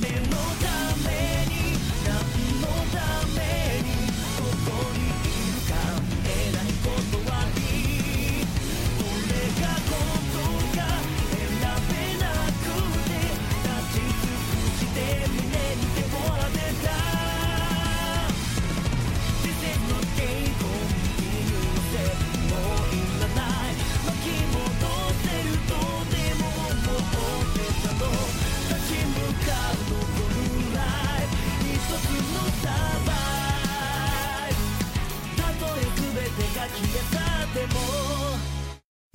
夢の